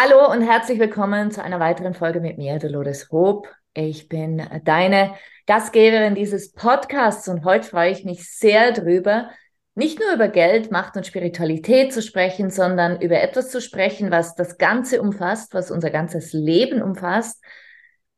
Hallo und herzlich willkommen zu einer weiteren Folge mit mir, Dolores Hope. Ich bin deine Gastgeberin dieses Podcasts und heute freue ich mich sehr drüber, nicht nur über Geld, Macht und Spiritualität zu sprechen, sondern über etwas zu sprechen, was das Ganze umfasst, was unser ganzes Leben umfasst.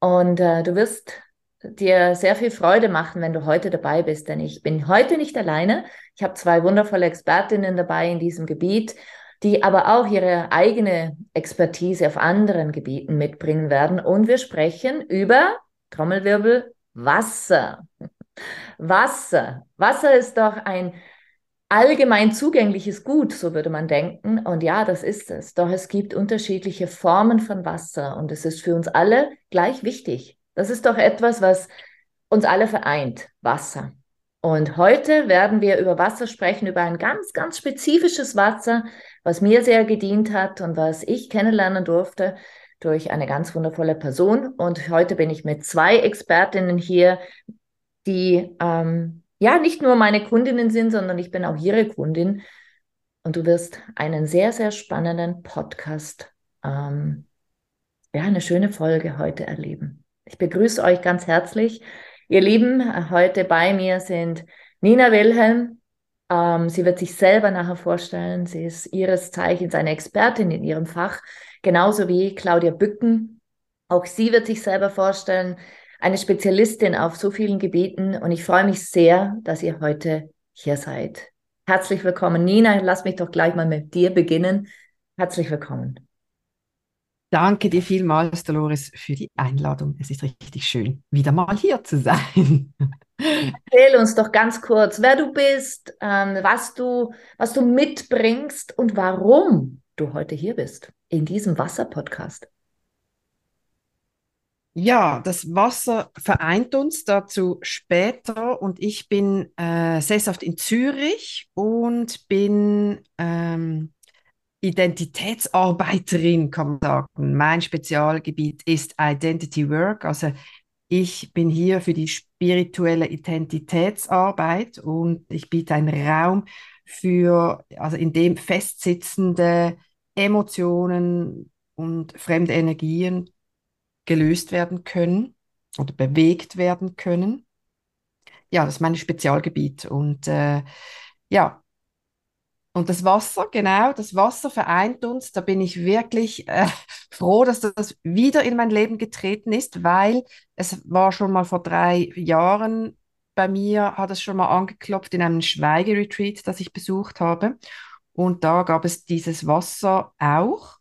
Und äh, du wirst dir sehr viel Freude machen, wenn du heute dabei bist, denn ich bin heute nicht alleine. Ich habe zwei wundervolle Expertinnen dabei in diesem Gebiet, die aber auch ihre eigene Expertise auf anderen Gebieten mitbringen werden. Und wir sprechen über Trommelwirbel Wasser. Wasser. Wasser ist doch ein allgemein zugängliches Gut, so würde man denken. Und ja, das ist es. Doch es gibt unterschiedliche Formen von Wasser und es ist für uns alle gleich wichtig. Das ist doch etwas, was uns alle vereint, Wasser. Und heute werden wir über Wasser sprechen, über ein ganz, ganz spezifisches Wasser, was mir sehr gedient hat und was ich kennenlernen durfte durch eine ganz wundervolle Person. Und heute bin ich mit zwei Expertinnen hier, die ähm, ja nicht nur meine Kundinnen sind, sondern ich bin auch ihre Kundin. Und du wirst einen sehr, sehr spannenden Podcast, ähm, ja, eine schöne Folge heute erleben. Ich begrüße euch ganz herzlich. Ihr Lieben, heute bei mir sind Nina Wilhelm. Ähm, sie wird sich selber nachher vorstellen. Sie ist ihres Zeichens eine Expertin in ihrem Fach, genauso wie Claudia Bücken. Auch sie wird sich selber vorstellen eine Spezialistin auf so vielen Gebieten und ich freue mich sehr, dass ihr heute hier seid. Herzlich willkommen, Nina. Lass mich doch gleich mal mit dir beginnen. Herzlich willkommen. Danke dir vielmals, Dolores, für die Einladung. Es ist richtig schön, wieder mal hier zu sein. Erzähl uns doch ganz kurz, wer du bist, ähm, was, du, was du mitbringst und warum du heute hier bist in diesem Wasser-Podcast. Ja, das Wasser vereint uns dazu später und ich bin äh, sesshaft in Zürich und bin ähm, Identitätsarbeiterin, kann man sagen. Mein Spezialgebiet ist Identity Work, also ich bin hier für die spirituelle Identitätsarbeit und ich biete einen Raum für, also in dem festsitzende Emotionen und fremde Energien gelöst werden können oder bewegt werden können. Ja, das ist mein Spezialgebiet. Und äh, ja, und das Wasser, genau, das Wasser vereint uns. Da bin ich wirklich äh, froh, dass das wieder in mein Leben getreten ist, weil es war schon mal vor drei Jahren bei mir, hat es schon mal angeklopft in einem Schweigeretreat, das ich besucht habe. Und da gab es dieses Wasser auch.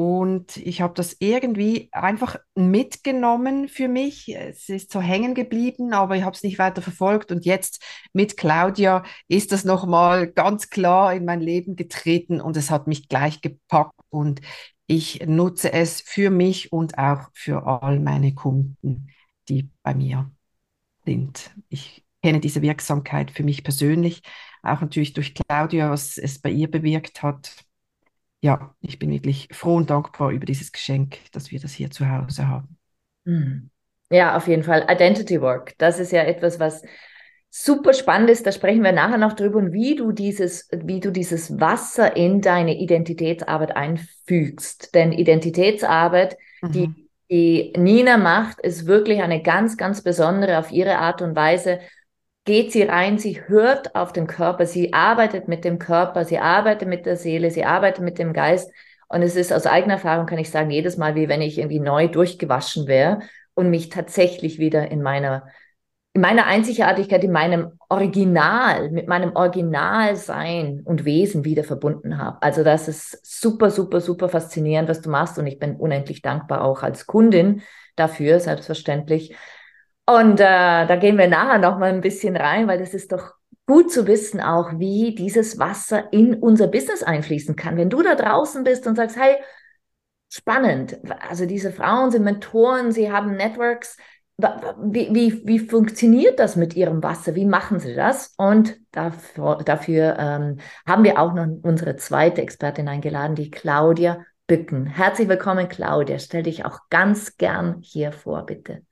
Und ich habe das irgendwie einfach mitgenommen für mich. Es ist so hängen geblieben, aber ich habe es nicht weiter verfolgt. Und jetzt mit Claudia ist das nochmal ganz klar in mein Leben getreten und es hat mich gleich gepackt. Und ich nutze es für mich und auch für all meine Kunden, die bei mir sind. Ich kenne diese Wirksamkeit für mich persönlich, auch natürlich durch Claudia, was es bei ihr bewirkt hat ja, ich bin wirklich froh und dankbar über dieses Geschenk, dass wir das hier zu Hause haben. Hm. Ja, auf jeden Fall. Identity Work, das ist ja etwas, was super spannend ist. Da sprechen wir nachher noch drüber und wie du dieses, wie du dieses Wasser in deine Identitätsarbeit einfügst. Denn Identitätsarbeit, mhm. die, die Nina macht, ist wirklich eine ganz, ganz besondere auf ihre Art und Weise geht sie rein, sie hört auf den Körper, sie arbeitet mit dem Körper, sie arbeitet mit der Seele, sie arbeitet mit dem Geist Und es ist aus eigener Erfahrung, kann ich sagen, jedes Mal, wie wenn ich irgendwie neu durchgewaschen wäre und mich tatsächlich wieder in meiner, in meiner Einzigartigkeit, in meinem Original, mit meinem Originalsein und Wesen wieder verbunden habe. Also das ist super, super, super faszinierend, was du machst. Und ich bin unendlich dankbar auch als Kundin dafür, selbstverständlich. Und äh, da gehen wir nachher noch mal ein bisschen rein, weil das ist doch gut zu wissen auch, wie dieses Wasser in unser Business einfließen kann. Wenn du da draußen bist und sagst, hey, spannend, also diese Frauen sind Mentoren, sie haben Networks, wie, wie, wie funktioniert das mit ihrem Wasser? Wie machen sie das? Und dafür, dafür ähm, haben wir auch noch unsere zweite Expertin eingeladen, die Claudia Bücken. Herzlich willkommen, Claudia. Stell dich auch ganz gern hier vor, bitte.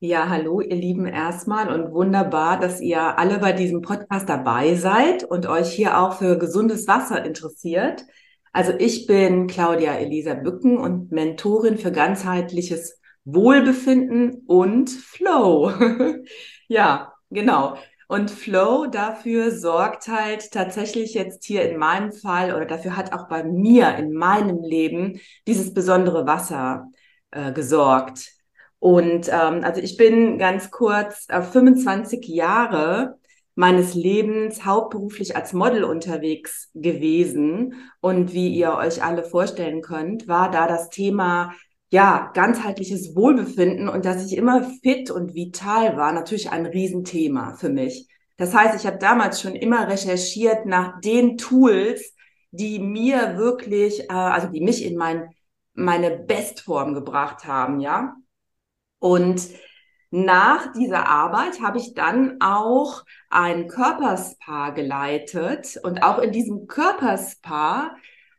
Ja, hallo, ihr Lieben, erstmal und wunderbar, dass ihr alle bei diesem Podcast dabei seid und euch hier auch für gesundes Wasser interessiert. Also ich bin Claudia Elisa Bücken und Mentorin für ganzheitliches Wohlbefinden und Flow. ja, genau. Und Flow dafür sorgt halt tatsächlich jetzt hier in meinem Fall oder dafür hat auch bei mir in meinem Leben dieses besondere Wasser äh, gesorgt. Und ähm, also ich bin ganz kurz äh, 25 Jahre meines Lebens hauptberuflich als Model unterwegs gewesen. Und wie ihr euch alle vorstellen könnt, war da das Thema ja, ganzheitliches Wohlbefinden und dass ich immer fit und vital war, natürlich ein Riesenthema für mich. Das heißt, ich habe damals schon immer recherchiert nach den Tools, die mir wirklich, äh, also die mich in mein, meine Bestform gebracht haben, ja. Und nach dieser Arbeit habe ich dann auch ein Körperspa geleitet. Und auch in diesem Körperspa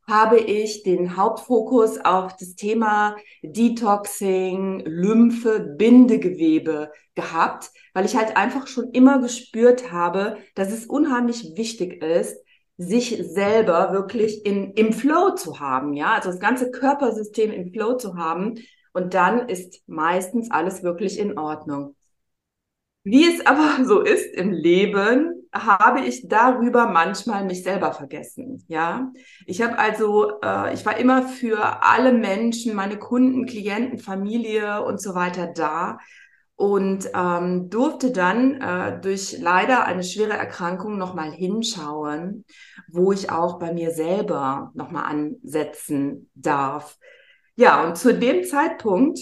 habe ich den Hauptfokus auf das Thema Detoxing, Lymphe, Bindegewebe gehabt, weil ich halt einfach schon immer gespürt habe, dass es unheimlich wichtig ist, sich selber wirklich in, im Flow zu haben, ja, also das ganze Körpersystem im Flow zu haben, und dann ist meistens alles wirklich in Ordnung. Wie es aber so ist im Leben, habe ich darüber manchmal mich selber vergessen. Ja, ich habe also, äh, ich war immer für alle Menschen, meine Kunden, Klienten, Familie und so weiter da und ähm, durfte dann äh, durch leider eine schwere Erkrankung nochmal hinschauen, wo ich auch bei mir selber nochmal ansetzen darf. Ja, und zu dem Zeitpunkt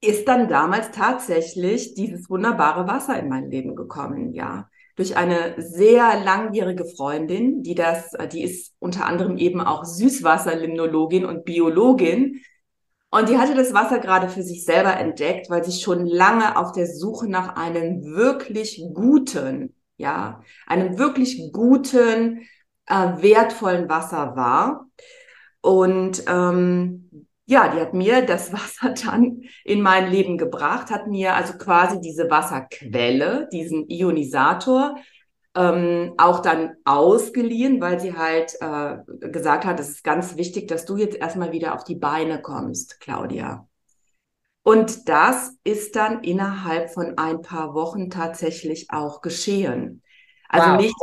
ist dann damals tatsächlich dieses wunderbare Wasser in mein Leben gekommen, ja. Durch eine sehr langjährige Freundin, die das, die ist unter anderem eben auch Süßwasserlimnologin und Biologin. Und die hatte das Wasser gerade für sich selber entdeckt, weil sie schon lange auf der Suche nach einem wirklich guten, ja, einem wirklich guten, äh, wertvollen Wasser war. Und ähm, ja, die hat mir das Wasser dann in mein Leben gebracht, hat mir also quasi diese Wasserquelle, diesen Ionisator, ähm, auch dann ausgeliehen, weil sie halt äh, gesagt hat, es ist ganz wichtig, dass du jetzt erstmal wieder auf die Beine kommst, Claudia. Und das ist dann innerhalb von ein paar Wochen tatsächlich auch geschehen. Also wow. nicht,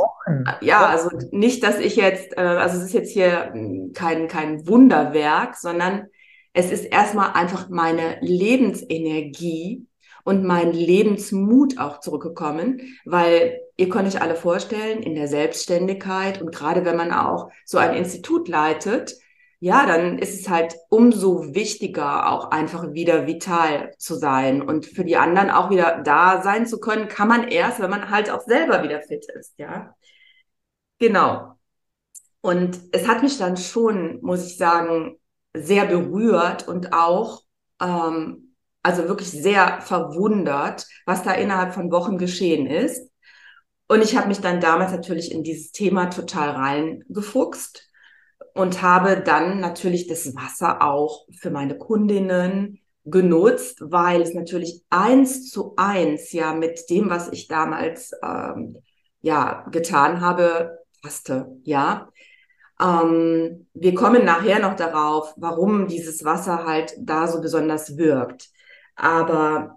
ja, also nicht, dass ich jetzt, äh, also es ist jetzt hier hm, kein, kein Wunderwerk, sondern es ist erstmal einfach meine Lebensenergie und mein Lebensmut auch zurückgekommen, weil ihr könnt euch alle vorstellen, in der Selbstständigkeit und gerade wenn man auch so ein Institut leitet, ja, dann ist es halt umso wichtiger, auch einfach wieder vital zu sein und für die anderen auch wieder da sein zu können, kann man erst, wenn man halt auch selber wieder fit ist, ja. Genau. Und es hat mich dann schon, muss ich sagen, sehr berührt und auch, ähm, also wirklich sehr verwundert, was da innerhalb von Wochen geschehen ist. Und ich habe mich dann damals natürlich in dieses Thema total reingefuchst und habe dann natürlich das Wasser auch für meine Kundinnen genutzt, weil es natürlich eins zu eins ja mit dem, was ich damals ähm, ja getan habe, passte. Ja, ähm, wir kommen nachher noch darauf, warum dieses Wasser halt da so besonders wirkt. Aber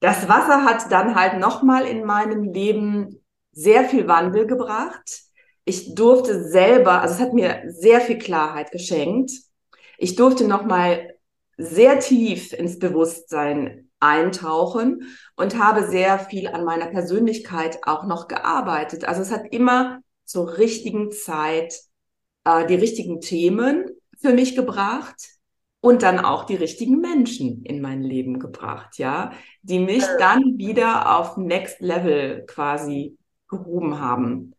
das Wasser hat dann halt nochmal in meinem Leben sehr viel Wandel gebracht. ich durfte selber, also es hat mir sehr viel Klarheit geschenkt. Ich durfte nochmal sehr tief ins Bewusstsein eintauchen und habe sehr viel an meiner Persönlichkeit auch noch gearbeitet. Also es hat immer zur richtigen Zeit äh, die richtigen Themen für mich gebracht und dann auch die richtigen Menschen in mein Leben gebracht, ja, die mich dann wieder auf Next Level quasi gehoben haben.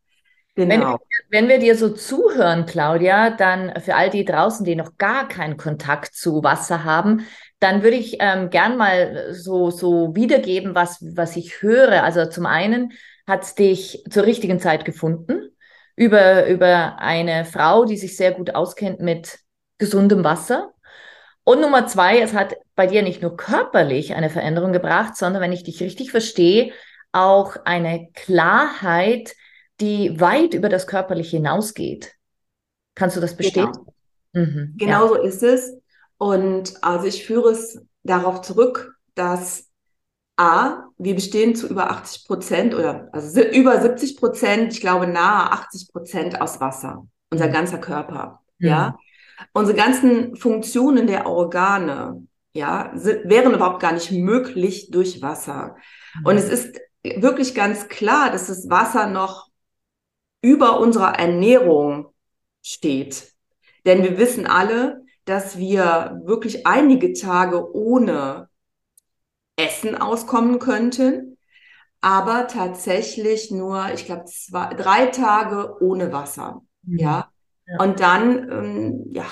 Genau. Wenn, wenn, wir dir so zuhören, Claudia, dann für all die draußen, die noch gar keinen Kontakt zu Wasser haben, dann würde ich ähm, gern mal so, so wiedergeben, was, was ich höre. Also zum einen hat es dich zur richtigen Zeit gefunden über, über eine Frau, die sich sehr gut auskennt mit gesundem Wasser. Und Nummer zwei, es hat bei dir nicht nur körperlich eine Veränderung gebracht, sondern wenn ich dich richtig verstehe, auch eine Klarheit, die weit über das Körperliche hinausgeht. Kannst du das bestätigen? Genau, mhm, genau ja. so ist es. Und also ich führe es darauf zurück, dass A, wir bestehen zu über 80 Prozent oder also über 70 Prozent, ich glaube nahe 80 Prozent aus Wasser, unser mhm. ganzer Körper. Mhm. Ja, unsere ganzen Funktionen der Organe, ja, sind, wären überhaupt gar nicht möglich durch Wasser. Mhm. Und es ist wirklich ganz klar, dass das Wasser noch über unserer Ernährung steht. Denn wir wissen alle, dass wir wirklich einige Tage ohne Essen auskommen könnten, aber tatsächlich nur, ich glaube, drei Tage ohne Wasser. Mhm. Ja? ja. Und dann, ähm, ja,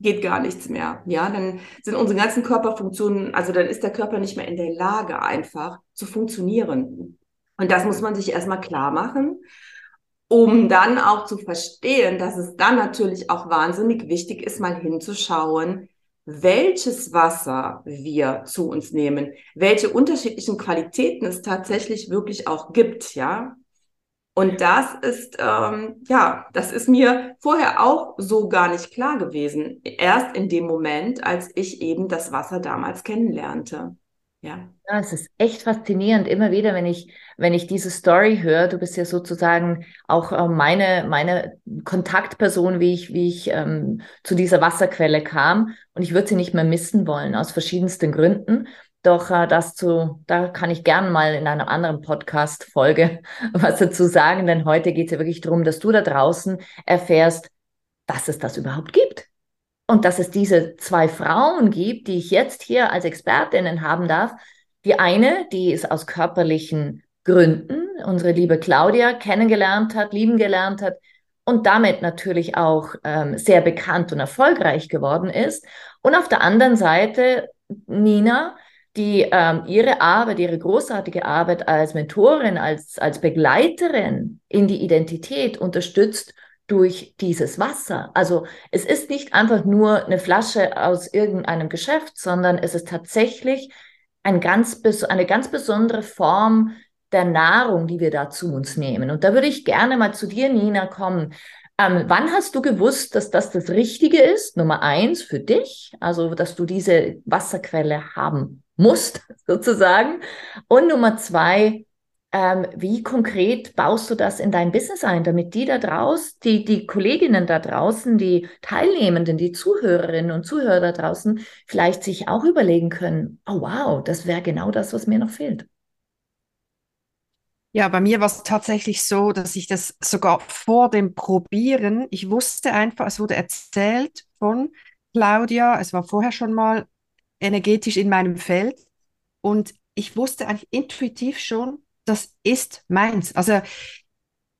geht gar nichts mehr. Ja, dann sind unsere ganzen Körperfunktionen, also dann ist der Körper nicht mehr in der Lage, einfach zu funktionieren. Und das muss man sich erstmal klar machen um dann auch zu verstehen, dass es dann natürlich auch wahnsinnig wichtig ist, mal hinzuschauen, welches Wasser wir zu uns nehmen, welche unterschiedlichen Qualitäten es tatsächlich wirklich auch gibt, ja. Und das ist, ähm, ja, das ist mir vorher auch so gar nicht klar gewesen. Erst in dem Moment, als ich eben das Wasser damals kennenlernte. Ja. ja, es ist echt faszinierend, immer wieder, wenn ich, wenn ich diese Story höre. Du bist ja sozusagen auch äh, meine, meine Kontaktperson, wie ich, wie ich ähm, zu dieser Wasserquelle kam. Und ich würde sie nicht mehr missen wollen, aus verschiedensten Gründen. Doch äh, das zu, da kann ich gern mal in einer anderen Podcast-Folge was dazu sagen, denn heute geht es ja wirklich darum, dass du da draußen erfährst, dass es das überhaupt gibt und dass es diese zwei Frauen gibt, die ich jetzt hier als Expertinnen haben darf. Die eine, die es aus körperlichen Gründen, unsere liebe Claudia, kennengelernt hat, lieben gelernt hat und damit natürlich auch ähm, sehr bekannt und erfolgreich geworden ist. Und auf der anderen Seite Nina, die ähm, ihre Arbeit, ihre großartige Arbeit als Mentorin, als, als Begleiterin in die Identität unterstützt durch dieses Wasser. Also es ist nicht einfach nur eine Flasche aus irgendeinem Geschäft, sondern es ist tatsächlich ein ganz, eine ganz besondere Form der Nahrung, die wir da zu uns nehmen. Und da würde ich gerne mal zu dir, Nina, kommen. Ähm, wann hast du gewusst, dass das das Richtige ist? Nummer eins für dich, also dass du diese Wasserquelle haben musst, sozusagen. Und Nummer zwei, ähm, wie konkret baust du das in dein Business ein, damit die da draußen, die, die Kolleginnen da draußen, die Teilnehmenden, die Zuhörerinnen und Zuhörer da draußen vielleicht sich auch überlegen können, oh wow, das wäre genau das, was mir noch fehlt. Ja, bei mir war es tatsächlich so, dass ich das sogar vor dem Probieren, ich wusste einfach, es wurde erzählt von Claudia, es war vorher schon mal energetisch in meinem Feld und ich wusste eigentlich intuitiv schon, das ist meins. Also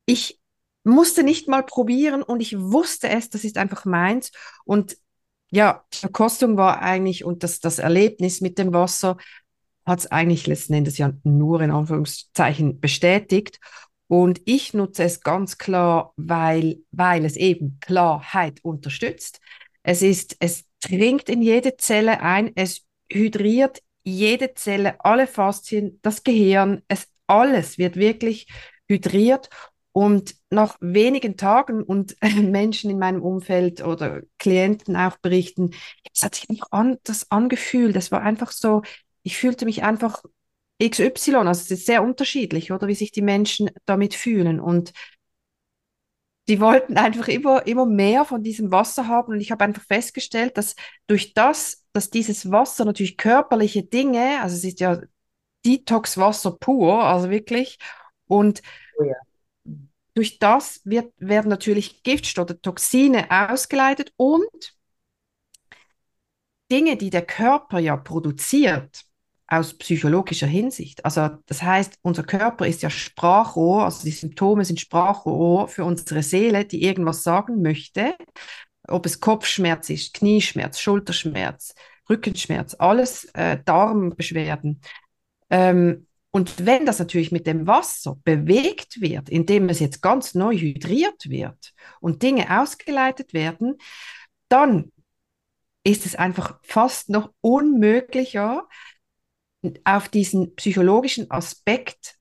ich musste nicht mal probieren und ich wusste es, das ist einfach meins. Und ja, die Verkostung war eigentlich und das, das Erlebnis mit dem Wasser hat es eigentlich letzten Endes ja nur in Anführungszeichen bestätigt. Und ich nutze es ganz klar, weil, weil es eben Klarheit unterstützt. Es ist, es dringt in jede Zelle ein, es hydriert jede Zelle, alle Faszien, das Gehirn, es alles wird wirklich hydriert und nach wenigen Tagen und Menschen in meinem Umfeld oder Klienten auch berichten, es hat sich einfach anders angefühlt. Das war einfach so, ich fühlte mich einfach XY, also es ist sehr unterschiedlich, oder wie sich die Menschen damit fühlen. Und die wollten einfach immer, immer mehr von diesem Wasser haben. Und ich habe einfach festgestellt, dass durch das, dass dieses Wasser natürlich körperliche Dinge, also es ist ja Detox-Wasser pur, also wirklich, und oh ja. durch das wird, werden natürlich Giftstoffe, Toxine ausgeleitet und Dinge, die der Körper ja produziert, aus psychologischer Hinsicht. Also das heißt, unser Körper ist ja Sprachrohr, also die Symptome sind Sprachrohr für unsere Seele, die irgendwas sagen möchte, ob es Kopfschmerz ist, Knieschmerz, Schulterschmerz, Rückenschmerz, alles äh, Darmbeschwerden. Ähm, und wenn das natürlich mit dem Wasser bewegt wird, indem es jetzt ganz neu hydriert wird und Dinge ausgeleitet werden, dann ist es einfach fast noch unmöglicher, auf diesen psychologischen Aspekt,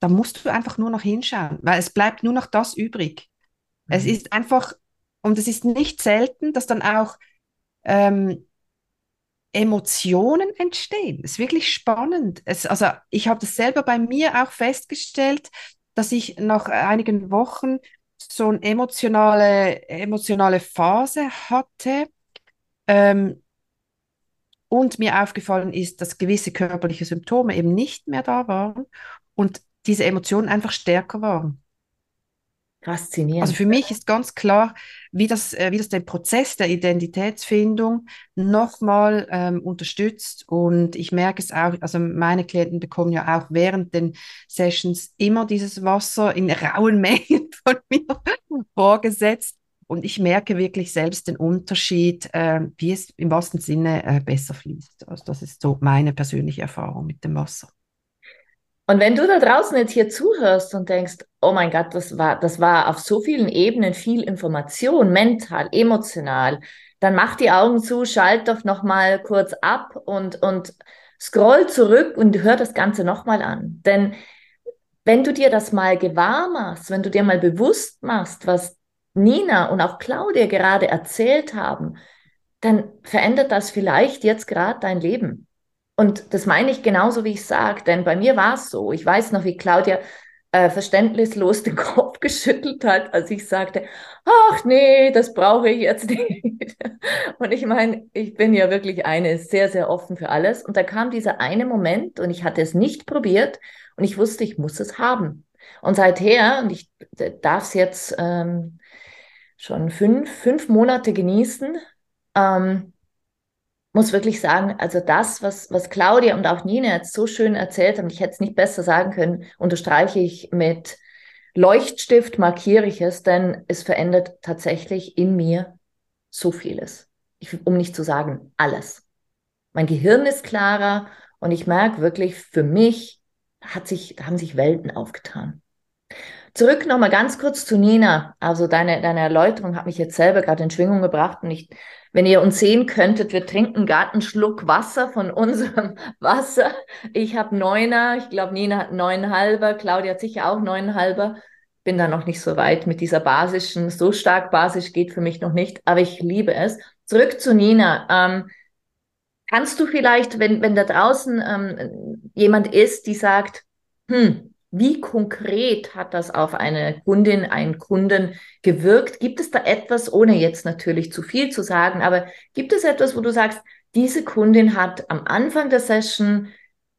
da musst du einfach nur noch hinschauen, weil es bleibt nur noch das übrig. Mhm. Es ist einfach, und es ist nicht selten, dass dann auch ähm, Emotionen entstehen. Es ist wirklich spannend. Es, also ich habe das selber bei mir auch festgestellt, dass ich nach einigen Wochen so eine emotionale, emotionale Phase hatte, ähm, und mir aufgefallen ist, dass gewisse körperliche Symptome eben nicht mehr da waren und diese Emotionen einfach stärker waren. Faszinierend. Also für mich ist ganz klar, wie das, äh, wie das den Prozess der Identitätsfindung nochmal ähm, unterstützt. Und ich merke es auch, also meine Klienten bekommen ja auch während den Sessions immer dieses Wasser in rauen Mengen von mir vorgesetzt. Und ich merke wirklich selbst den Unterschied, äh, wie es im wahrsten Sinne äh, besser fließt. Also das ist so meine persönliche Erfahrung mit dem Wasser. Und wenn du da draußen jetzt hier zuhörst und denkst, oh mein Gott, das war, das war auf so vielen Ebenen viel Information, mental, emotional, dann mach die Augen zu, schalt doch noch mal kurz ab und, und scroll zurück und hör das Ganze noch mal an. Denn wenn du dir das mal gewahr machst, wenn du dir mal bewusst machst, was Nina und auch Claudia gerade erzählt haben, dann verändert das vielleicht jetzt gerade dein Leben. Und das meine ich genauso, wie ich sage, denn bei mir war es so. Ich weiß noch, wie Claudia äh, verständnislos den Kopf geschüttelt hat, als ich sagte, ach nee, das brauche ich jetzt nicht. Und ich meine, ich bin ja wirklich eine, sehr, sehr offen für alles. Und da kam dieser eine Moment und ich hatte es nicht probiert und ich wusste, ich muss es haben. Und seither, und ich darf es jetzt ähm, schon fünf, fünf Monate genießen. Ähm, muss wirklich sagen, also das, was, was Claudia und auch Nina jetzt so schön erzählt haben, ich hätte es nicht besser sagen können, unterstreiche ich mit Leuchtstift, markiere ich es, denn es verändert tatsächlich in mir so vieles. Ich, um nicht zu sagen, alles. Mein Gehirn ist klarer und ich merke wirklich, für mich hat sich, haben sich Welten aufgetan. Zurück nochmal ganz kurz zu Nina. Also deine, deine Erläuterung hat mich jetzt selber gerade in Schwingung gebracht. Und ich, wenn ihr uns sehen könntet, wir trinken gerade einen Schluck Wasser von unserem Wasser. Ich habe neuner, ich glaube Nina hat neuneinhalber, Claudia hat sicher auch neuneinhalber. Bin da noch nicht so weit mit dieser basischen, so stark basisch geht für mich noch nicht, aber ich liebe es. Zurück zu Nina. Ähm, kannst du vielleicht, wenn, wenn da draußen ähm, jemand ist, die sagt, hm, wie konkret hat das auf eine Kundin, einen Kunden gewirkt? Gibt es da etwas, ohne jetzt natürlich zu viel zu sagen, aber gibt es etwas, wo du sagst, diese Kundin hat am Anfang der Session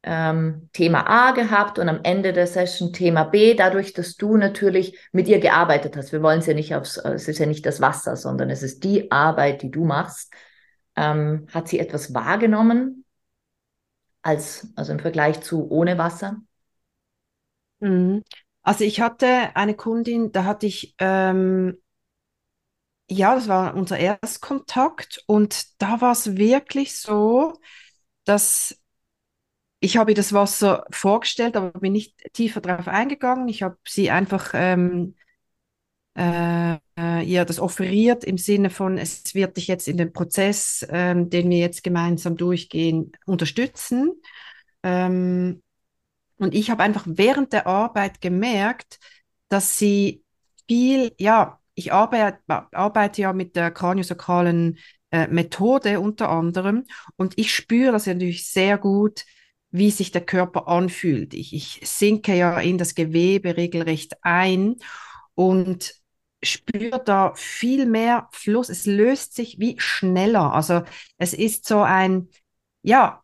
ähm, Thema A gehabt und am Ende der Session Thema B, dadurch, dass du natürlich mit ihr gearbeitet hast. Wir wollen es ja nicht aufs, es ist ja nicht das Wasser, sondern es ist die Arbeit, die du machst. Ähm, hat sie etwas wahrgenommen als, also im Vergleich zu ohne Wasser? Mhm. Also ich hatte eine Kundin, da hatte ich, ähm, ja, das war unser Erstkontakt und da war es wirklich so, dass ich habe ihr das Wasser vorgestellt, aber bin nicht tiefer darauf eingegangen. Ich habe sie einfach ähm, äh, äh, ihr das offeriert im Sinne von, es wird dich jetzt in dem Prozess, ähm, den wir jetzt gemeinsam durchgehen, unterstützen. Ähm, und ich habe einfach während der Arbeit gemerkt, dass sie viel, ja, ich arbeite, arbeite ja mit der kraniosakralen äh, Methode unter anderem und ich spüre das natürlich sehr gut, wie sich der Körper anfühlt. Ich, ich sinke ja in das Gewebe regelrecht ein und spüre da viel mehr Fluss. Es löst sich wie schneller. Also es ist so ein, ja,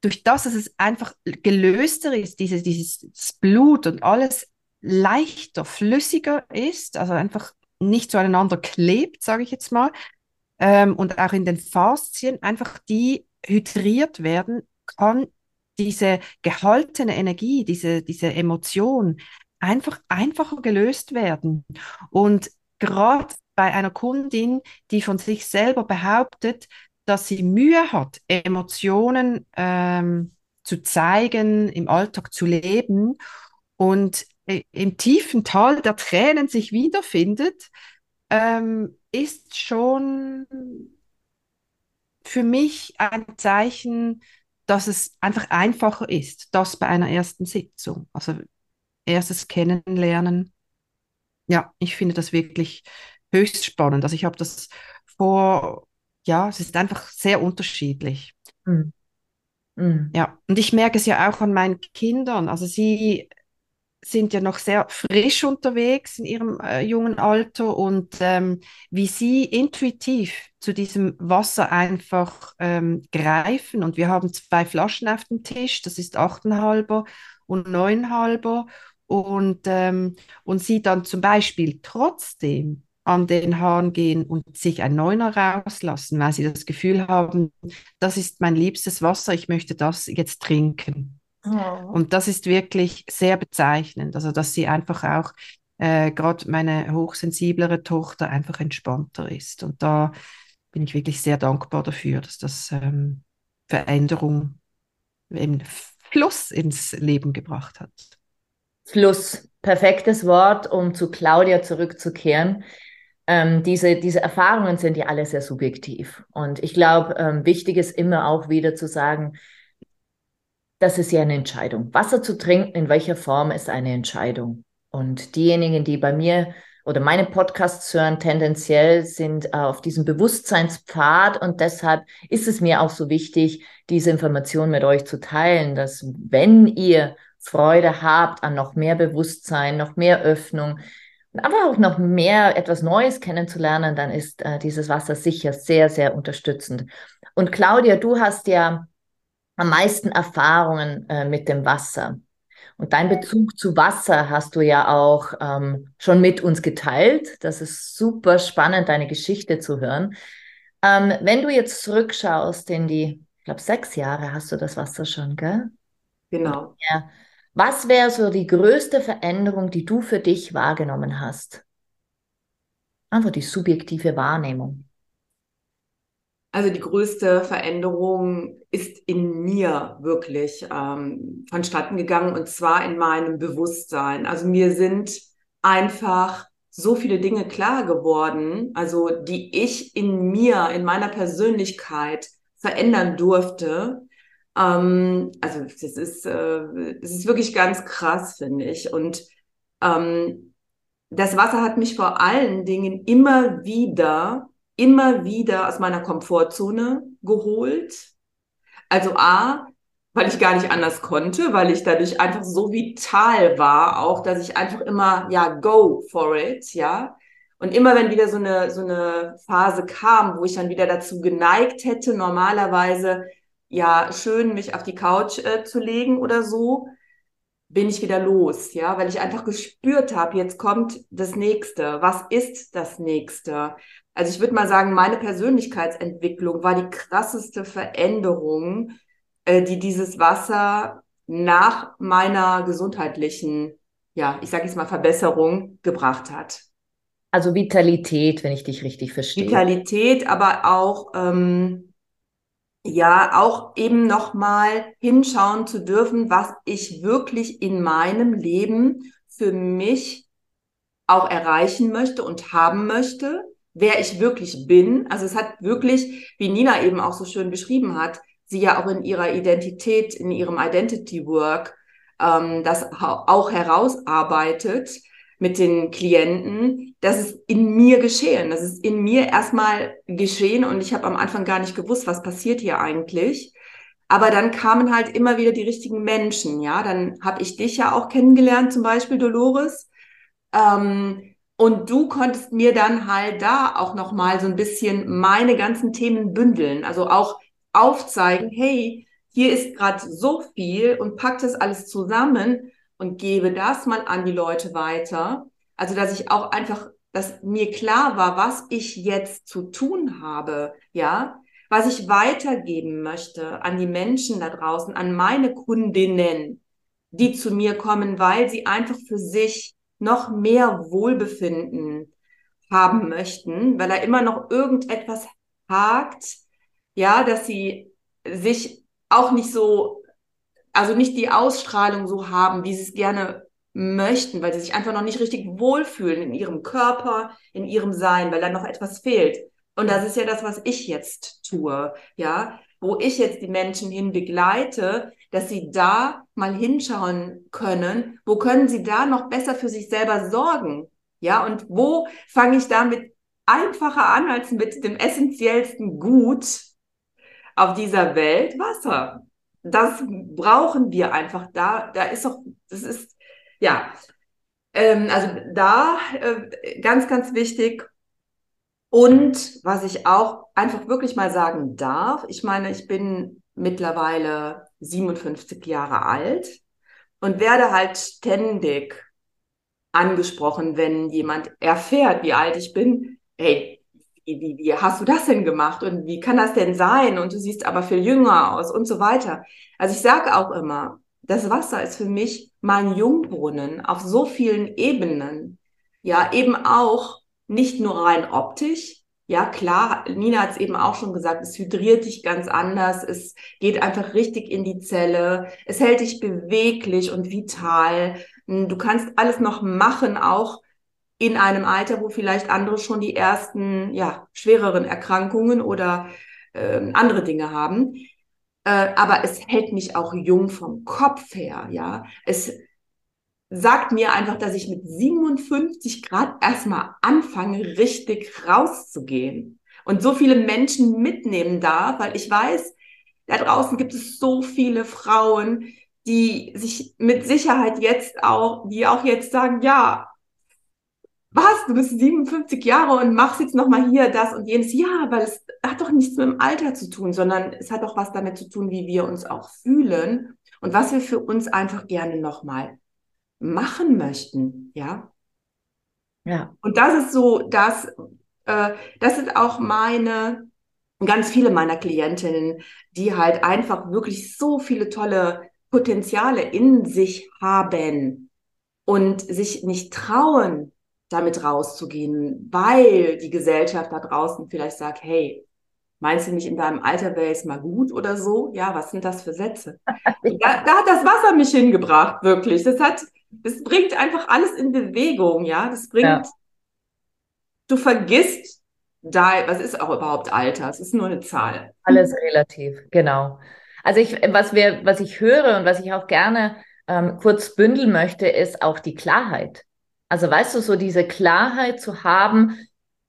durch das, dass es einfach gelöster ist, dieses, dieses Blut und alles leichter, flüssiger ist, also einfach nicht zueinander klebt, sage ich jetzt mal, ähm, und auch in den Faszien einfach die hydriert werden, kann diese gehaltene Energie, diese, diese Emotion einfach einfacher gelöst werden. Und gerade bei einer Kundin, die von sich selber behauptet, dass sie Mühe hat, Emotionen ähm, zu zeigen, im Alltag zu leben und äh, im tiefen Tal der Tränen sich wiederfindet, ähm, ist schon für mich ein Zeichen, dass es einfach einfacher ist, das bei einer ersten Sitzung. Also erstes Kennenlernen. Ja, ich finde das wirklich höchst spannend. Also ich habe das vor, ja, es ist einfach sehr unterschiedlich. Mhm. Mhm. Ja, und ich merke es ja auch an meinen Kindern. Also sie sind ja noch sehr frisch unterwegs in ihrem äh, jungen Alter und ähm, wie sie intuitiv zu diesem Wasser einfach ähm, greifen. Und wir haben zwei Flaschen auf dem Tisch, das ist 8,5er und 9,5er. Und, ähm, und sie dann zum Beispiel trotzdem an den Hahn gehen und sich ein Neuner rauslassen, weil sie das Gefühl haben, das ist mein liebstes Wasser, ich möchte das jetzt trinken. Oh. Und das ist wirklich sehr bezeichnend, also dass sie einfach auch, äh, gerade meine hochsensiblere Tochter, einfach entspannter ist. Und da bin ich wirklich sehr dankbar dafür, dass das ähm, Veränderung, eben Fluss ins Leben gebracht hat. Fluss, perfektes Wort, um zu Claudia zurückzukehren. Ähm, diese, diese Erfahrungen sind ja alle sehr subjektiv. Und ich glaube, ähm, wichtig ist immer auch wieder zu sagen, das ist ja eine Entscheidung. Wasser zu trinken, in welcher Form, ist eine Entscheidung. Und diejenigen, die bei mir oder meine Podcasts hören, tendenziell sind äh, auf diesem Bewusstseinspfad. Und deshalb ist es mir auch so wichtig, diese Information mit euch zu teilen, dass wenn ihr Freude habt an noch mehr Bewusstsein, noch mehr Öffnung, aber auch noch mehr etwas Neues kennenzulernen, dann ist äh, dieses Wasser sicher sehr, sehr unterstützend. Und Claudia, du hast ja am meisten Erfahrungen äh, mit dem Wasser. Und dein Bezug zu Wasser hast du ja auch ähm, schon mit uns geteilt. Das ist super spannend, deine Geschichte zu hören. Ähm, wenn du jetzt zurückschaust in die, ich glaube, sechs Jahre hast du das Wasser schon, gell? Genau. Ja. Was wäre so die größte Veränderung, die du für dich wahrgenommen hast? Einfach die subjektive Wahrnehmung. Also die größte Veränderung ist in mir wirklich ähm, vonstatten gegangen und zwar in meinem Bewusstsein. Also mir sind einfach so viele Dinge klar geworden, also die ich in mir, in meiner Persönlichkeit verändern durfte. Ähm, also das ist, äh, das ist wirklich ganz krass, finde ich. Und ähm, das Wasser hat mich vor allen Dingen immer wieder immer wieder aus meiner Komfortzone geholt. Also A, weil ich gar nicht anders konnte, weil ich dadurch einfach so vital war, auch dass ich einfach immer, ja, go for it, ja. Und immer wenn wieder so eine, so eine Phase kam, wo ich dann wieder dazu geneigt hätte, normalerweise, ja, schön mich auf die Couch äh, zu legen oder so, bin ich wieder los, ja, weil ich einfach gespürt habe, jetzt kommt das nächste. Was ist das nächste? Also ich würde mal sagen, meine Persönlichkeitsentwicklung war die krasseste Veränderung, äh, die dieses Wasser nach meiner gesundheitlichen, ja, ich sage jetzt mal Verbesserung gebracht hat. Also Vitalität, wenn ich dich richtig verstehe. Vitalität, aber auch ähm, ja, auch eben nochmal hinschauen zu dürfen, was ich wirklich in meinem Leben für mich auch erreichen möchte und haben möchte wer ich wirklich bin. Also es hat wirklich, wie Nina eben auch so schön beschrieben hat, sie ja auch in ihrer Identität, in ihrem Identity Work ähm, das auch herausarbeitet mit den Klienten, das ist in mir geschehen. Das ist in mir erstmal geschehen und ich habe am Anfang gar nicht gewusst, was passiert hier eigentlich. Aber dann kamen halt immer wieder die richtigen Menschen, ja. Dann habe ich dich ja auch kennengelernt, zum Beispiel Dolores. Ähm, Und du konntest mir dann halt da auch nochmal so ein bisschen meine ganzen Themen bündeln. Also auch aufzeigen, hey, hier ist gerade so viel und pack das alles zusammen und gebe das mal an die Leute weiter. Also, dass ich auch einfach, dass mir klar war, was ich jetzt zu tun habe, ja, was ich weitergeben möchte an die Menschen da draußen, an meine Kundinnen, die zu mir kommen, weil sie einfach für sich noch mehr Wohlbefinden haben möchten, weil da immer noch irgendetwas hakt, ja, dass sie sich auch nicht so, also nicht die Ausstrahlung so haben, wie sie es gerne möchten, weil sie sich einfach noch nicht richtig wohlfühlen in ihrem Körper, in ihrem Sein, weil da noch etwas fehlt. Und das ist ja das, was ich jetzt tue, ja, wo ich jetzt die Menschen hin begleite, dass sie da mal hinschauen können, wo können sie da noch besser für sich selber sorgen? Ja, und wo fange ich damit einfacher an als mit dem essentiellsten Gut auf dieser Welt? Wasser. Das brauchen wir einfach da. Da ist doch, das ist, ja, ähm, also da äh, ganz, ganz wichtig. Und was ich auch einfach wirklich mal sagen darf, ich meine, ich bin mittlerweile 57 Jahre alt und werde halt ständig angesprochen, wenn jemand erfährt, wie alt ich bin. Hey, wie, wie, wie hast du das denn gemacht und wie kann das denn sein? Und du siehst aber viel jünger aus und so weiter. Also ich sage auch immer, das Wasser ist für mich mein Jungbrunnen auf so vielen Ebenen. Ja, eben auch nicht nur rein optisch, ja, klar, Nina hat es eben auch schon gesagt, es hydriert dich ganz anders, es geht einfach richtig in die Zelle, es hält dich beweglich und vital. Du kannst alles noch machen, auch in einem Alter, wo vielleicht andere schon die ersten, ja, schwereren Erkrankungen oder äh, andere Dinge haben. Äh, aber es hält mich auch jung vom Kopf her, ja. Es sagt mir einfach, dass ich mit 57 Grad erstmal anfange, richtig rauszugehen und so viele Menschen mitnehmen darf, weil ich weiß, da draußen gibt es so viele Frauen, die sich mit Sicherheit jetzt auch, die auch jetzt sagen, ja, was, du bist 57 Jahre und machst jetzt nochmal hier das und jenes. Ja, weil es hat doch nichts mit dem Alter zu tun, sondern es hat auch was damit zu tun, wie wir uns auch fühlen und was wir für uns einfach gerne nochmal machen möchten, ja. Ja. Und das ist so, das, äh, das sind auch meine, ganz viele meiner Klientinnen, die halt einfach wirklich so viele tolle Potenziale in sich haben und sich nicht trauen, damit rauszugehen, weil die Gesellschaft da draußen vielleicht sagt, hey, meinst du nicht in deinem Alter wäre es mal gut oder so? Ja, was sind das für Sätze? da, da hat das Wasser mich hingebracht, wirklich. Das hat, das bringt einfach alles in Bewegung, ja. Das bringt, ja. du vergisst da, was ist auch überhaupt Alter? Es ist nur eine Zahl. Alles relativ, genau. Also ich, was wir, was ich höre und was ich auch gerne ähm, kurz bündeln möchte, ist auch die Klarheit. Also weißt du, so diese Klarheit zu haben,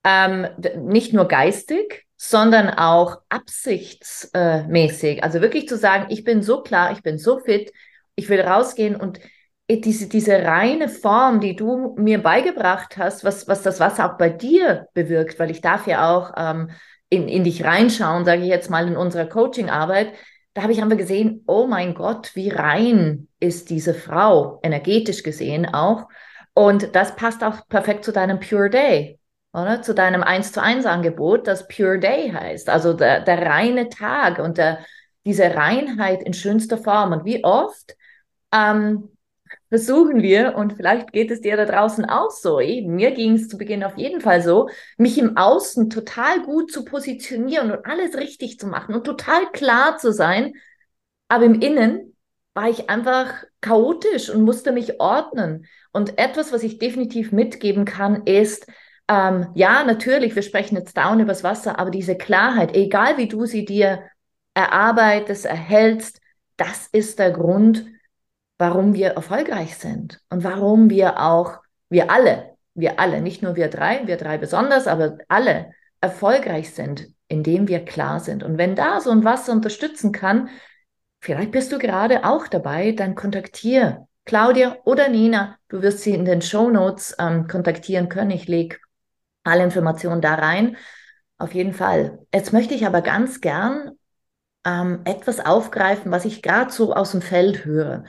ähm, nicht nur geistig, sondern auch absichtsmäßig. Also wirklich zu sagen, ich bin so klar, ich bin so fit, ich will rausgehen und diese, diese reine Form, die du mir beigebracht hast, was, was das Wasser auch bei dir bewirkt, weil ich darf ja auch ähm, in, in dich reinschauen, sage ich jetzt mal in unserer Coaching-Arbeit, da habe ich einfach gesehen, oh mein Gott, wie rein ist diese Frau, energetisch gesehen auch. Und das passt auch perfekt zu deinem Pure Day, oder? Zu deinem 1 zu 1 Angebot, das Pure Day heißt, also der, der reine Tag und der, diese Reinheit in schönster Form. Und wie oft ähm, versuchen wir, und vielleicht geht es dir da draußen auch so, eben, mir ging es zu Beginn auf jeden Fall so, mich im Außen total gut zu positionieren und alles richtig zu machen und total klar zu sein. Aber im Innen war ich einfach chaotisch und musste mich ordnen. Und etwas, was ich definitiv mitgeben kann, ist, ähm, ja, natürlich, wir sprechen jetzt down übers Wasser, aber diese Klarheit, egal wie du sie dir erarbeitest, erhältst, das ist der Grund, warum wir erfolgreich sind und warum wir auch, wir alle, wir alle, nicht nur wir drei, wir drei besonders, aber alle erfolgreich sind, indem wir klar sind. Und wenn da so ein Wasser unterstützen kann, vielleicht bist du gerade auch dabei, dann kontaktiere Claudia oder Nina. Du wirst sie in den Show Notes ähm, kontaktieren können. Ich lege alle Informationen da rein. Auf jeden Fall. Jetzt möchte ich aber ganz gern ähm, etwas aufgreifen, was ich gerade so aus dem Feld höre.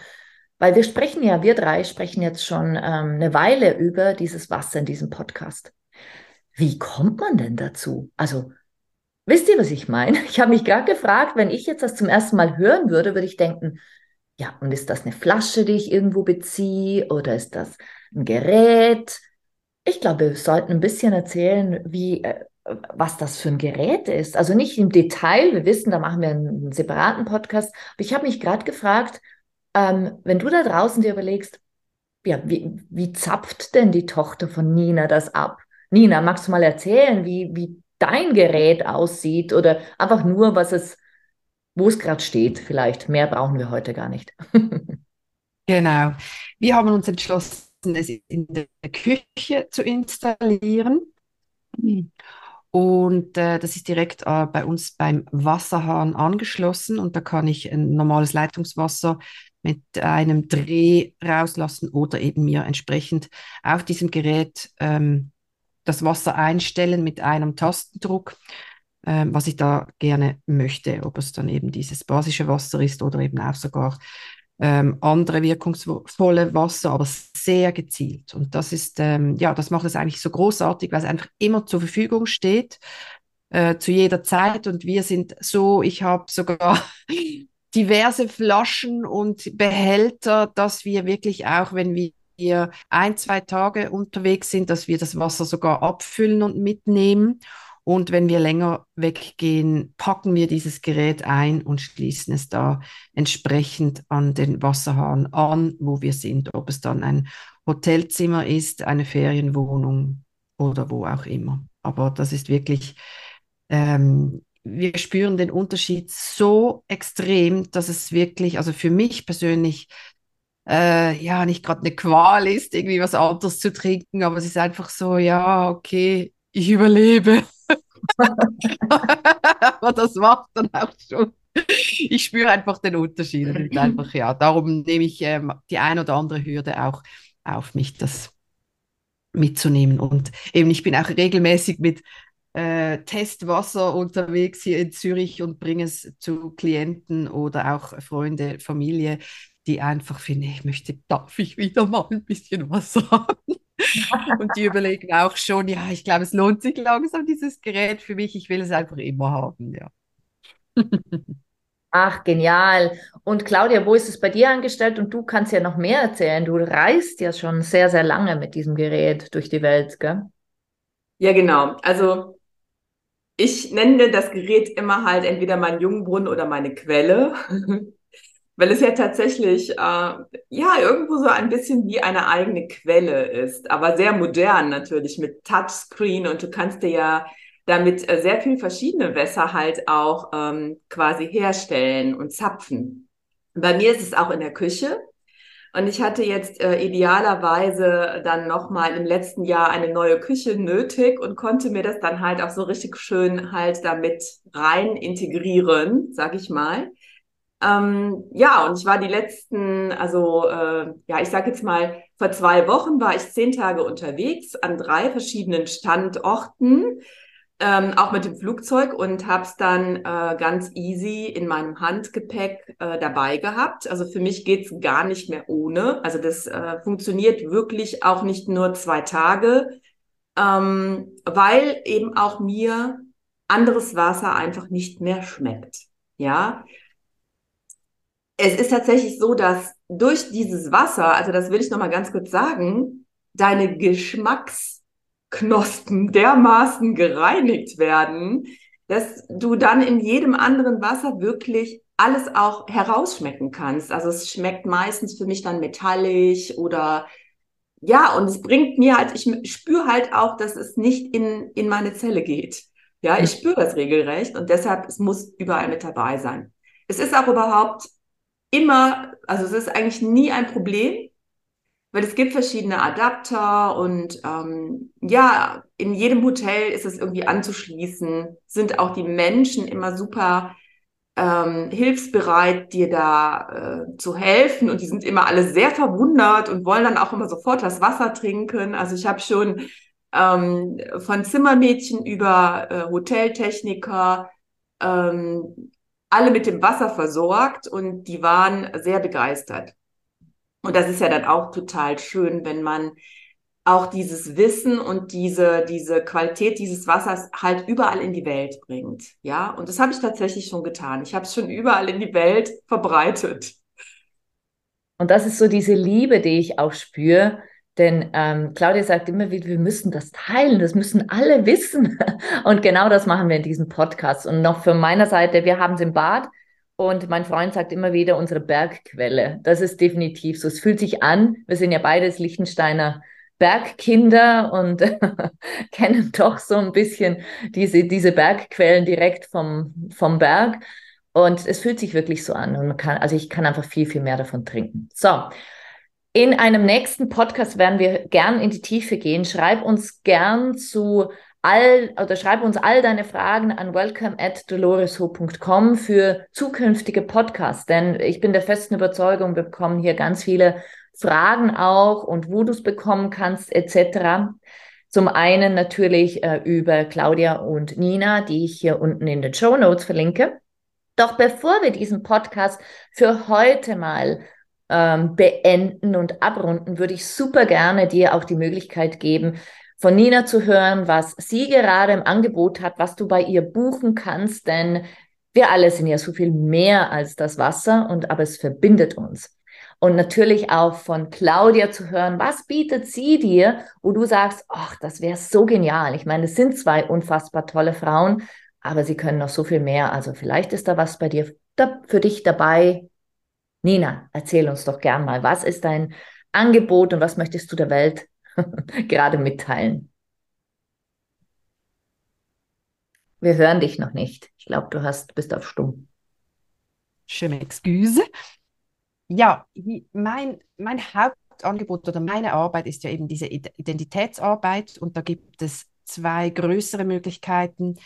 Weil wir sprechen ja, wir drei sprechen jetzt schon ähm, eine Weile über dieses Wasser in diesem Podcast. Wie kommt man denn dazu? Also, wisst ihr, was ich meine? Ich habe mich gerade gefragt, wenn ich jetzt das zum ersten Mal hören würde, würde ich denken, ja, und ist das eine Flasche, die ich irgendwo beziehe oder ist das ein Gerät? Ich glaube, wir sollten ein bisschen erzählen, wie, äh, was das für ein Gerät ist. Also nicht im Detail, wir wissen, da machen wir einen, separaten Podcast. Aber ich habe mich gerade gefragt, ähm, wenn du da draußen dir überlegst, ja, wie, wie zapft denn die Tochter von Nina das ab? Nina, magst du mal erzählen, wie, wie dein Gerät aussieht oder einfach nur, was es, wo es gerade steht, vielleicht. Mehr brauchen wir heute gar nicht. genau. Wir haben uns entschlossen, es in der Küche zu installieren. Und äh, das ist direkt äh, bei uns beim Wasserhahn angeschlossen und da kann ich ein normales Leitungswasser mit einem Dreh rauslassen oder eben mir entsprechend auf diesem Gerät ähm, das Wasser einstellen mit einem Tastendruck, äh, was ich da gerne möchte, ob es dann eben dieses basische Wasser ist oder eben auch sogar ähm, andere wirkungsvolle Wasser, aber sehr gezielt. Und das ist, ähm, ja, das macht es eigentlich so großartig, weil es einfach immer zur Verfügung steht, äh, zu jeder Zeit. Und wir sind so, ich habe sogar diverse Flaschen und Behälter, dass wir wirklich auch, wenn wir ein, zwei Tage unterwegs sind, dass wir das Wasser sogar abfüllen und mitnehmen. Und wenn wir länger weggehen, packen wir dieses Gerät ein und schließen es da entsprechend an den Wasserhahn an, wo wir sind, ob es dann ein Hotelzimmer ist, eine Ferienwohnung oder wo auch immer. Aber das ist wirklich, ähm, wir spüren den Unterschied so extrem, dass es wirklich, also für mich persönlich, äh, ja, nicht gerade eine Qual ist, irgendwie was anderes zu trinken, aber es ist einfach so, ja, okay, ich überlebe. Aber das macht dann auch schon. Ich spüre einfach den Unterschied. Und einfach, ja, darum nehme ich ähm, die ein oder andere Hürde auch auf mich, das mitzunehmen. Und eben, ich bin auch regelmäßig mit äh, Testwasser unterwegs hier in Zürich und bringe es zu Klienten oder auch Freunde, Familie, die einfach finden, ich möchte, darf ich wieder mal ein bisschen Wasser haben? Und die überlegen auch schon, ja, ich glaube, es lohnt sich langsam, dieses Gerät für mich. Ich will es einfach immer haben, ja. Ach, genial. Und Claudia, wo ist es bei dir angestellt? Und du kannst ja noch mehr erzählen. Du reist ja schon sehr, sehr lange mit diesem Gerät durch die Welt, gell? Ja, genau. Also ich nenne das Gerät immer halt entweder mein Jungbrunnen oder meine Quelle. weil es ja tatsächlich äh, ja irgendwo so ein bisschen wie eine eigene Quelle ist, aber sehr modern natürlich mit Touchscreen und du kannst dir ja damit äh, sehr viel verschiedene Wässer halt auch ähm, quasi herstellen und zapfen. Bei mir ist es auch in der Küche. Und ich hatte jetzt äh, idealerweise dann nochmal im letzten Jahr eine neue Küche nötig und konnte mir das dann halt auch so richtig schön halt damit rein integrieren, sag ich mal. Ähm, ja, und ich war die letzten, also äh, ja, ich sage jetzt mal, vor zwei Wochen war ich zehn Tage unterwegs an drei verschiedenen Standorten, ähm, auch mit dem Flugzeug und habe es dann äh, ganz easy in meinem Handgepäck äh, dabei gehabt. Also für mich geht's gar nicht mehr ohne. Also das äh, funktioniert wirklich auch nicht nur zwei Tage, ähm, weil eben auch mir anderes Wasser einfach nicht mehr schmeckt. Ja, es ist tatsächlich so, dass durch dieses Wasser, also das will ich nochmal ganz kurz sagen, deine Geschmacksknospen dermaßen gereinigt werden, dass du dann in jedem anderen Wasser wirklich alles auch herausschmecken kannst. Also es schmeckt meistens für mich dann metallisch oder ja, und es bringt mir halt, ich spüre halt auch, dass es nicht in, in meine Zelle geht. Ja, ich spüre das regelrecht und deshalb, es muss überall mit dabei sein. Es ist auch überhaupt immer, also es ist eigentlich nie ein Problem, weil es gibt verschiedene Adapter und ähm, ja, in jedem Hotel ist es irgendwie anzuschließen, sind auch die Menschen immer super äh, ähm, hilfsbereit, dir da äh, zu helfen. Und die sind immer alle sehr verwundert und wollen dann auch immer sofort das Wasser trinken. Also ich habe schon ähm, von Zimmermädchen über äh, Hoteltechniker ähm, alle mit dem Wasser versorgt und die waren sehr begeistert. Und das ist ja dann auch total schön, wenn man auch dieses Wissen und diese, diese Qualität dieses Wassers halt überall in die Welt bringt. Ja, und das habe ich tatsächlich schon getan. Ich habe es schon überall in die Welt verbreitet. Und das ist so diese Liebe, die ich auch spüre. Denn ähm, Claudia sagt immer wieder, wir müssen das teilen, das müssen alle wissen. Und genau das machen wir in diesem Podcast. Und noch von meiner Seite, wir haben es im Bad. Und mein Freund sagt immer wieder unsere Bergquelle. Das ist definitiv so. Es fühlt sich an, wir sind ja beides Lichtensteiner Bergkinder und kennen doch so ein bisschen diese, diese Bergquellen direkt vom, vom Berg. Und es fühlt sich wirklich so an. Und man kann, also ich kann einfach viel, viel mehr davon trinken. So. In einem nächsten Podcast werden wir gern in die Tiefe gehen. Schreib uns gern zu all oder schreib uns all deine Fragen an welcome at doloresho.com für zukünftige Podcasts. Denn ich bin der festen Überzeugung, wir bekommen hier ganz viele Fragen auch und wo du es bekommen kannst, etc. Zum einen natürlich äh, über Claudia und Nina, die ich hier unten in den Show Notes verlinke. Doch bevor wir diesen Podcast für heute mal ähm, beenden und abrunden, würde ich super gerne dir auch die Möglichkeit geben, von Nina zu hören, was sie gerade im Angebot hat, was du bei ihr buchen kannst, denn wir alle sind ja so viel mehr als das Wasser und aber es verbindet uns und natürlich auch von Claudia zu hören, was bietet sie dir, wo du sagst, ach, das wäre so genial. Ich meine, es sind zwei unfassbar tolle Frauen, aber sie können noch so viel mehr. Also vielleicht ist da was bei dir da, für dich dabei. Nina, erzähl uns doch gern mal, was ist dein Angebot und was möchtest du der Welt gerade mitteilen? Wir hören dich noch nicht. Ich glaube, du hast, bist auf Stumm. Je m'excuse. Ja, mein, mein Hauptangebot oder meine Arbeit ist ja eben diese Identitätsarbeit und da gibt es zwei größere Möglichkeiten,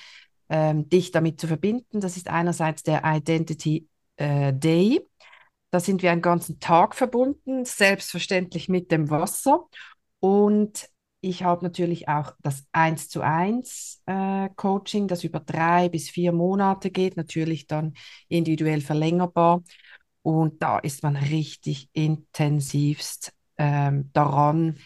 ähm, dich damit zu verbinden. Das ist einerseits der Identity äh, Day. Da sind wir einen ganzen Tag verbunden, selbstverständlich mit dem Wasser. Und ich habe natürlich auch das 1 zu 1 äh, Coaching, das über drei bis vier Monate geht, natürlich dann individuell verlängerbar. Und da ist man richtig intensivst ähm, daran,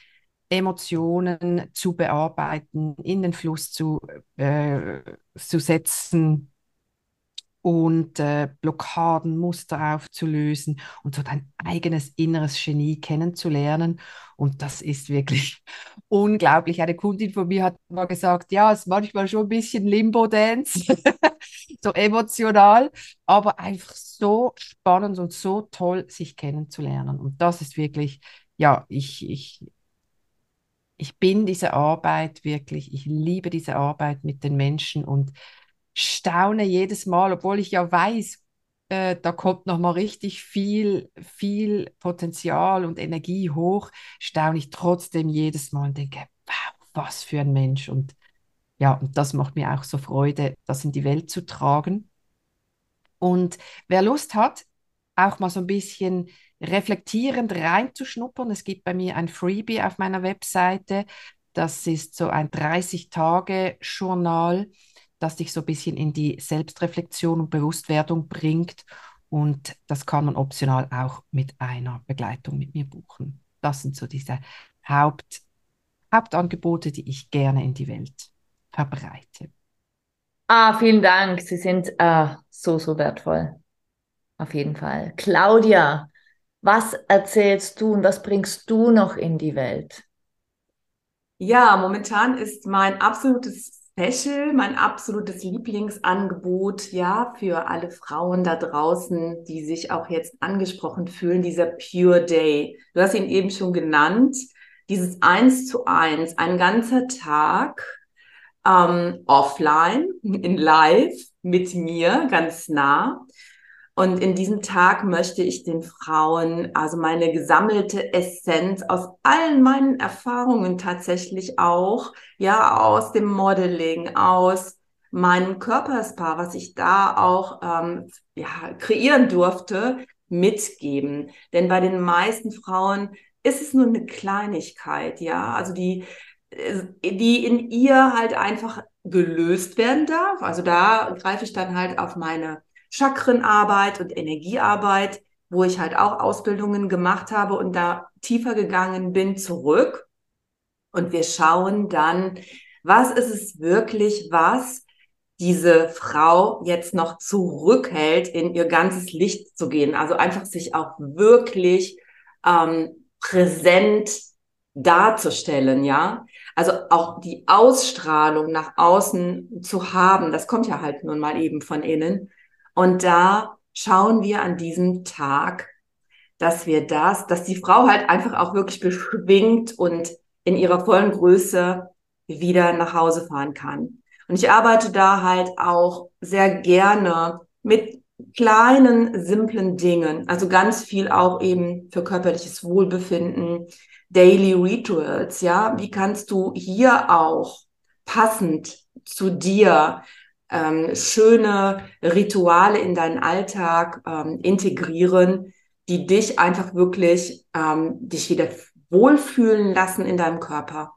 Emotionen zu bearbeiten, in den Fluss zu, äh, zu setzen und äh, Blockaden, Muster aufzulösen und so dein eigenes inneres Genie kennenzulernen. Und das ist wirklich unglaublich. Eine Kundin von mir hat mal gesagt, ja, es ist manchmal schon ein bisschen Limbo-Dance, so emotional, aber einfach so spannend und so toll, sich kennenzulernen. Und das ist wirklich, ja, ich, ich, ich bin diese Arbeit wirklich, ich liebe diese Arbeit mit den Menschen und staune jedes Mal, obwohl ich ja weiß, äh, da kommt noch mal richtig viel, viel Potenzial und Energie hoch, staune ich trotzdem jedes Mal und denke, wow, was für ein Mensch. Und ja, und das macht mir auch so Freude, das in die Welt zu tragen. Und wer Lust hat, auch mal so ein bisschen reflektierend reinzuschnuppern, es gibt bei mir ein Freebie auf meiner Webseite. Das ist so ein 30-Tage-Journal das dich so ein bisschen in die Selbstreflexion und Bewusstwerdung bringt. Und das kann man optional auch mit einer Begleitung mit mir buchen. Das sind so diese Haupt, Hauptangebote, die ich gerne in die Welt verbreite. Ah, vielen Dank. Sie sind äh, so, so wertvoll. Auf jeden Fall. Claudia, was erzählst du und was bringst du noch in die Welt? Ja, momentan ist mein absolutes Special, mein absolutes Lieblingsangebot, ja, für alle Frauen da draußen, die sich auch jetzt angesprochen fühlen, dieser Pure Day. Du hast ihn eben schon genannt, dieses Eins zu Eins, ein ganzer Tag ähm, offline, in Live mit mir, ganz nah. Und in diesem Tag möchte ich den Frauen also meine gesammelte Essenz aus allen meinen Erfahrungen tatsächlich auch, ja, aus dem Modeling, aus meinem Körperspa, was ich da auch ähm, ja, kreieren durfte, mitgeben. Denn bei den meisten Frauen ist es nur eine Kleinigkeit, ja, also die, äh, die in ihr halt einfach gelöst werden darf. Also da greife ich dann halt auf meine Chakrenarbeit und Energiearbeit, wo ich halt auch Ausbildungen gemacht habe und da tiefer gegangen bin, zurück. Und wir schauen dann, was ist es wirklich, was diese Frau jetzt noch zurückhält, in ihr ganzes Licht zu gehen. Also einfach sich auch wirklich ähm, präsent darzustellen, ja. Also auch die Ausstrahlung nach außen zu haben, das kommt ja halt nun mal eben von innen. Und da schauen wir an diesem Tag, dass wir das, dass die Frau halt einfach auch wirklich beschwingt und in ihrer vollen Größe wieder nach Hause fahren kann. Und ich arbeite da halt auch sehr gerne mit kleinen, simplen Dingen. Also ganz viel auch eben für körperliches Wohlbefinden, Daily Rituals, ja. Wie kannst du hier auch passend zu dir ähm, schöne Rituale in deinen Alltag ähm, integrieren, die dich einfach wirklich, ähm, dich wieder wohlfühlen lassen in deinem Körper.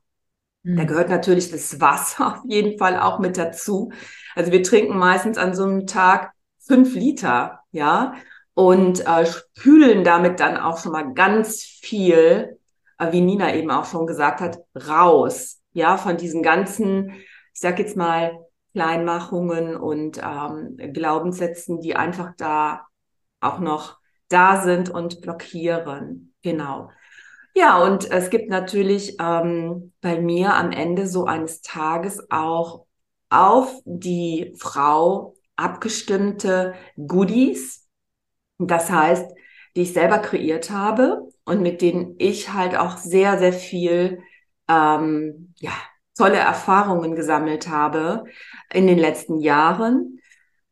Mhm. Da gehört natürlich das Wasser auf jeden Fall auch mit dazu. Also wir trinken meistens an so einem Tag fünf Liter, ja, und äh, spülen damit dann auch schon mal ganz viel, äh, wie Nina eben auch schon gesagt hat, raus, ja, von diesen ganzen, ich sag jetzt mal, Kleinmachungen und ähm, Glaubenssätzen, die einfach da auch noch da sind und blockieren. Genau. Ja, und es gibt natürlich ähm, bei mir am Ende so eines Tages auch auf die Frau abgestimmte Goodies. Das heißt, die ich selber kreiert habe und mit denen ich halt auch sehr, sehr viel ähm, ja, tolle Erfahrungen gesammelt habe in den letzten Jahren.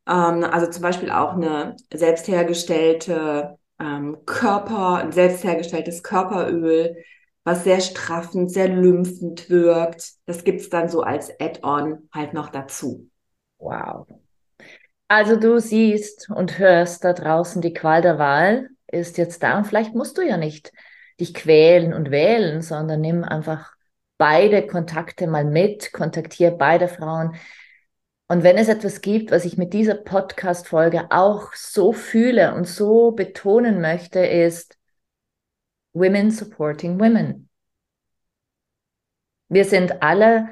Ähm, also zum Beispiel auch eine selbst hergestellte ähm, Körper, ein selbst hergestelltes Körperöl, was sehr straffend, sehr lymphend wirkt. Das gibt es dann so als Add-on halt noch dazu. Wow. Also du siehst und hörst da draußen, die Qual der Wahl ist jetzt da und vielleicht musst du ja nicht dich quälen und wählen, sondern nimm einfach beide Kontakte mal mit, kontaktiere beide Frauen, und wenn es etwas gibt, was ich mit dieser Podcast-Folge auch so fühle und so betonen möchte, ist Women supporting Women. Wir sind alle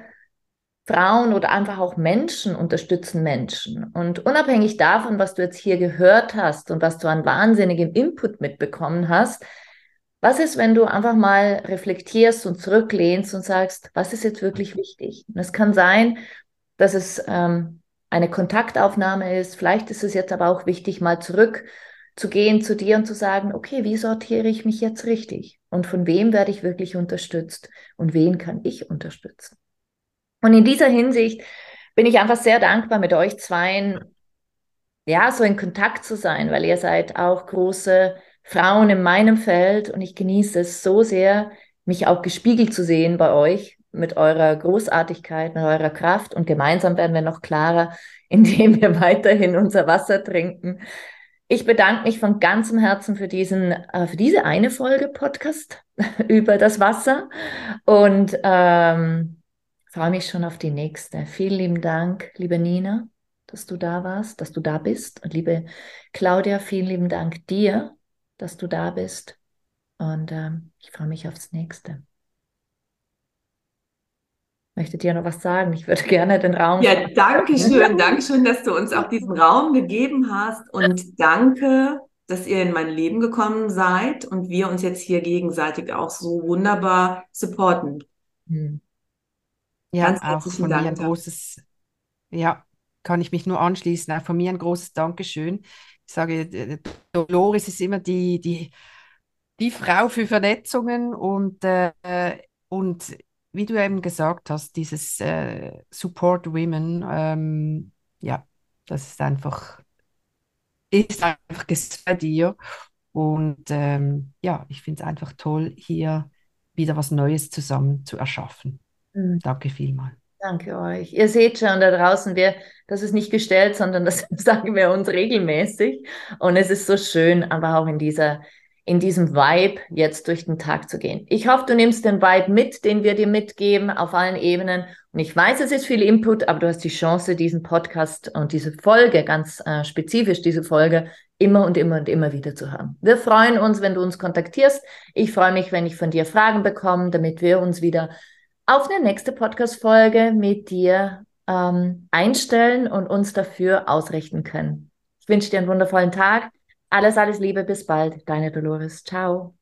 Frauen oder einfach auch Menschen unterstützen Menschen. Und unabhängig davon, was du jetzt hier gehört hast und was du an wahnsinnigem Input mitbekommen hast, was ist, wenn du einfach mal reflektierst und zurücklehnst und sagst, was ist jetzt wirklich wichtig? Und es kann sein, dass es ähm, eine Kontaktaufnahme ist. Vielleicht ist es jetzt aber auch wichtig, mal zurückzugehen zu dir und zu sagen, okay, wie sortiere ich mich jetzt richtig? Und von wem werde ich wirklich unterstützt? Und wen kann ich unterstützen? Und in dieser Hinsicht bin ich einfach sehr dankbar, mit euch zweien, ja, so in Kontakt zu sein, weil ihr seid auch große Frauen in meinem Feld und ich genieße es so sehr, mich auch gespiegelt zu sehen bei euch mit eurer Großartigkeit, mit eurer Kraft und gemeinsam werden wir noch klarer, indem wir weiterhin unser Wasser trinken. Ich bedanke mich von ganzem Herzen für diesen, äh, für diese eine Folge Podcast über das Wasser und ähm, freue mich schon auf die nächste. Vielen lieben Dank, liebe Nina, dass du da warst, dass du da bist und liebe Claudia, vielen lieben Dank dir, dass du da bist und ähm, ich freue mich aufs nächste. Möchtet ihr noch was sagen? Ich würde gerne den Raum. Ja, danke schön. Danke schön, dass du uns auch diesen Raum gegeben hast. Und danke, dass ihr in mein Leben gekommen seid und wir uns jetzt hier gegenseitig auch so wunderbar supporten. Hm. Ja, Ganz auch von Dank. mir ein großes, ja, kann ich mich nur anschließen. Auch von mir ein großes Dankeschön. Ich sage, Dolores ist immer die, die, die Frau für Vernetzungen und, äh, und wie du eben gesagt hast, dieses äh, Support Women, ähm, ja, das ist einfach, ist einfach bei dir. Und ähm, ja, ich finde es einfach toll, hier wieder was Neues zusammen zu erschaffen. Mhm. Danke vielmals. Danke euch. Ihr seht schon da draußen, wir, das ist nicht gestellt, sondern das sagen wir uns regelmäßig. Und es ist so schön, aber auch in dieser, in diesem Vibe jetzt durch den Tag zu gehen. Ich hoffe, du nimmst den Vibe mit, den wir dir mitgeben auf allen Ebenen. Und ich weiß, es ist viel Input, aber du hast die Chance, diesen Podcast und diese Folge, ganz äh, spezifisch diese Folge, immer und immer und immer wieder zu hören. Wir freuen uns, wenn du uns kontaktierst. Ich freue mich, wenn ich von dir Fragen bekomme, damit wir uns wieder auf eine nächste Podcast-Folge mit dir ähm, einstellen und uns dafür ausrichten können. Ich wünsche dir einen wundervollen Tag. Alles, alles Liebe, bis bald. Deine Dolores. Ciao.